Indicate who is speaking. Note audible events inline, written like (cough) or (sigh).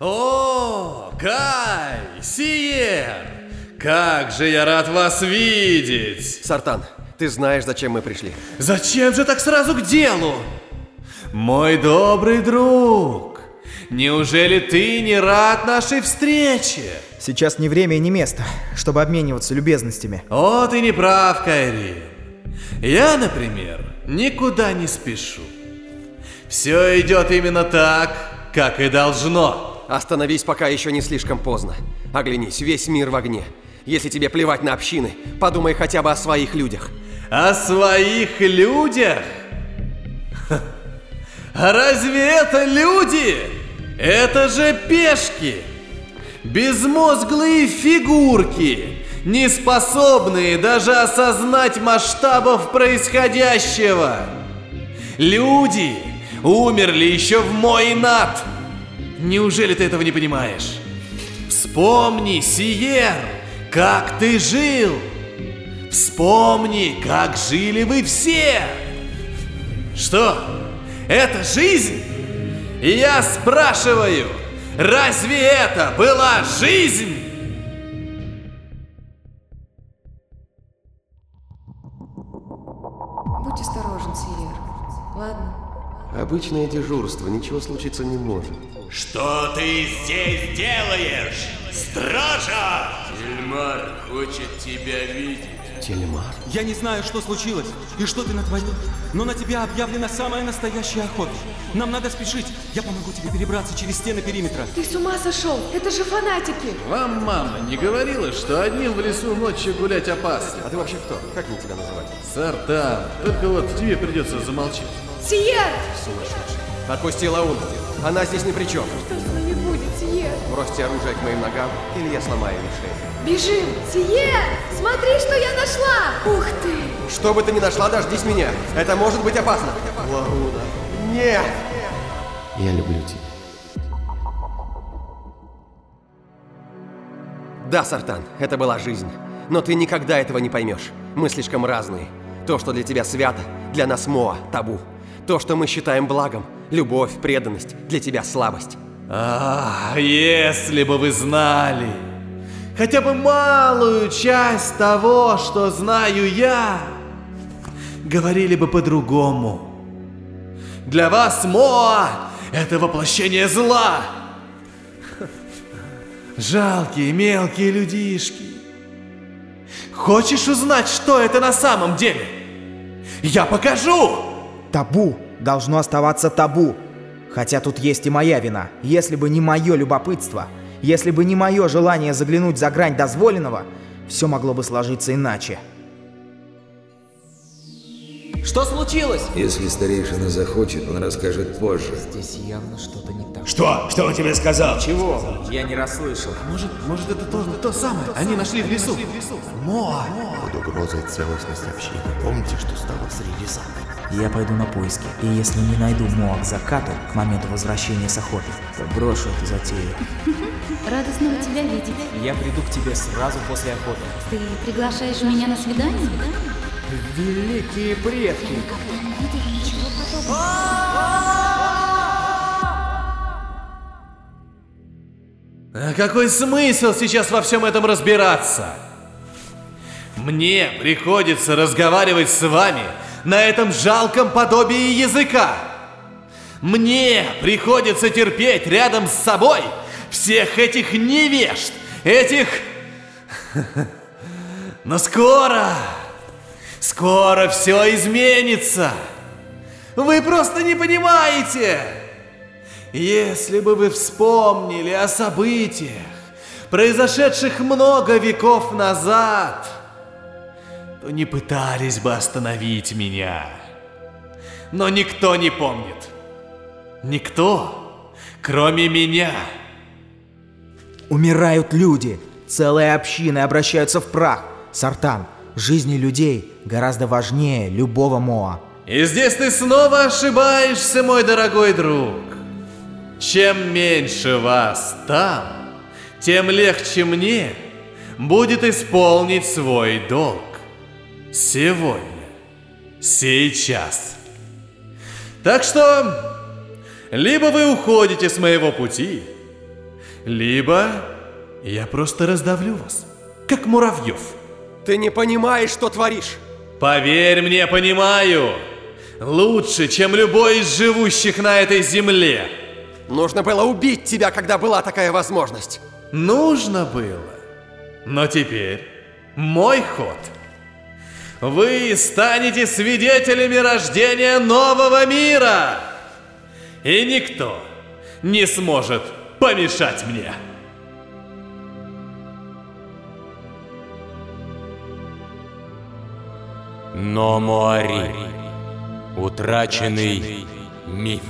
Speaker 1: О, Кай, Сиер! Как же я рад вас видеть!
Speaker 2: Сартан, ты знаешь, зачем мы пришли.
Speaker 1: Зачем же так сразу к делу? Мой добрый друг, неужели ты не рад нашей встрече?
Speaker 3: Сейчас не время и не место, чтобы обмениваться любезностями.
Speaker 1: О, ты не прав, Кайри. Я, например, никуда не спешу. Все идет именно так, как и должно.
Speaker 2: Остановись, пока еще не слишком поздно. Оглянись, весь мир в огне. Если тебе плевать на общины, подумай хотя бы о своих людях.
Speaker 1: О своих людях? Ха. А разве это люди? Это же пешки! Безмозглые фигурки, не способные даже осознать масштабов происходящего. Люди умерли еще в мой над. Неужели ты этого не понимаешь? Вспомни, Сиер, как ты жил. Вспомни, как жили вы все. Что? Это жизнь? И я спрашиваю, разве это была жизнь?
Speaker 4: Будь осторожен, Сиер. Ладно?
Speaker 2: Обычное дежурство, ничего случиться не может.
Speaker 5: Что ты здесь делаешь, стража?
Speaker 6: Эльмар хочет тебя видеть.
Speaker 2: Тельмар?
Speaker 7: Я не знаю, что случилось и что ты натворил, но на тебя объявлена самая настоящая охота. Нам надо спешить. Я помогу тебе перебраться через стены периметра.
Speaker 4: Ты с ума сошел? Это же фанатики!
Speaker 1: Вам мама не говорила, что одним в лесу ночью гулять опасно?
Speaker 2: А ты вообще кто? Как мне тебя называть?
Speaker 1: Сартан, только вот тебе придется замолчать.
Speaker 4: Сиер!
Speaker 2: Отпусти Лауну. Она здесь ни при чем.
Speaker 4: Что с нами будет, Сиер?
Speaker 2: Бросьте оружие к моим ногам, или я сломаю ей шею.
Speaker 4: Бежим! Сиер! Смотри, что я нашла! Ух ты!
Speaker 2: Что бы ты ни нашла, дождись меня. Это может быть опасно. Лауна. Нет! Я люблю тебя. Да, Сартан, это была жизнь. Но ты никогда этого не поймешь. Мы слишком разные. То, что для тебя свято, для нас Моа, табу. То, что мы считаем благом, любовь, преданность, для тебя слабость.
Speaker 1: А, если бы вы знали хотя бы малую часть того, что знаю я, говорили бы по-другому. Для вас Моа – это воплощение зла. Жалкие мелкие людишки. Хочешь узнать, что это на самом деле? Я покажу!
Speaker 3: Табу должно оставаться табу. Хотя тут есть и моя вина. Если бы не мое любопытство, если бы не мое желание заглянуть за грань дозволенного, все могло бы сложиться иначе.
Speaker 8: Что случилось?
Speaker 6: Если старейшина захочет, он расскажет позже.
Speaker 3: Здесь явно что-то не так.
Speaker 5: Что? Что он тебе сказал?
Speaker 8: Чего? Я не расслышал.
Speaker 1: Может, может это то, то самое? Они нашли в лесу. Моа.
Speaker 9: Под угрозой целостность общины. Помните, что стало с Релизаной?
Speaker 3: Я пойду на поиски, и если не найду Моа к закату, к моменту возвращения с охоты, то брошу эту затею. (laughs)
Speaker 10: Радостно тебя видеть.
Speaker 8: Я приду к тебе сразу после охоты.
Speaker 10: Ты приглашаешь меня на свидание?
Speaker 8: Великие предки!
Speaker 1: А какой смысл сейчас во всем этом разбираться? Мне приходится разговаривать с вами на этом жалком подобии языка. Мне приходится терпеть рядом с собой всех этих невежд, этих... (laughs) Но скоро, скоро все изменится. Вы просто не понимаете. Если бы вы вспомнили о событиях, произошедших много веков назад, то не пытались бы остановить меня. Но никто не помнит. Никто, кроме меня.
Speaker 3: Умирают люди, целые общины обращаются в прах. Сартан, жизни людей гораздо важнее любого Моа.
Speaker 1: И здесь ты снова ошибаешься, мой дорогой друг. Чем меньше вас там, тем легче мне будет исполнить свой долг. Сегодня, сейчас. Так что, либо вы уходите с моего пути, Либо я просто раздавлю вас, как муравьев.
Speaker 2: Ты не понимаешь, что творишь.
Speaker 1: Поверь мне, понимаю. Лучше, чем любой из живущих на этой земле.
Speaker 2: Нужно было убить тебя, когда была такая возможность.
Speaker 1: Нужно было. Но теперь мой ход. Вы станете свидетелями рождения нового мира. И никто не сможет помешать мне.
Speaker 11: Но Муари, утраченный миф.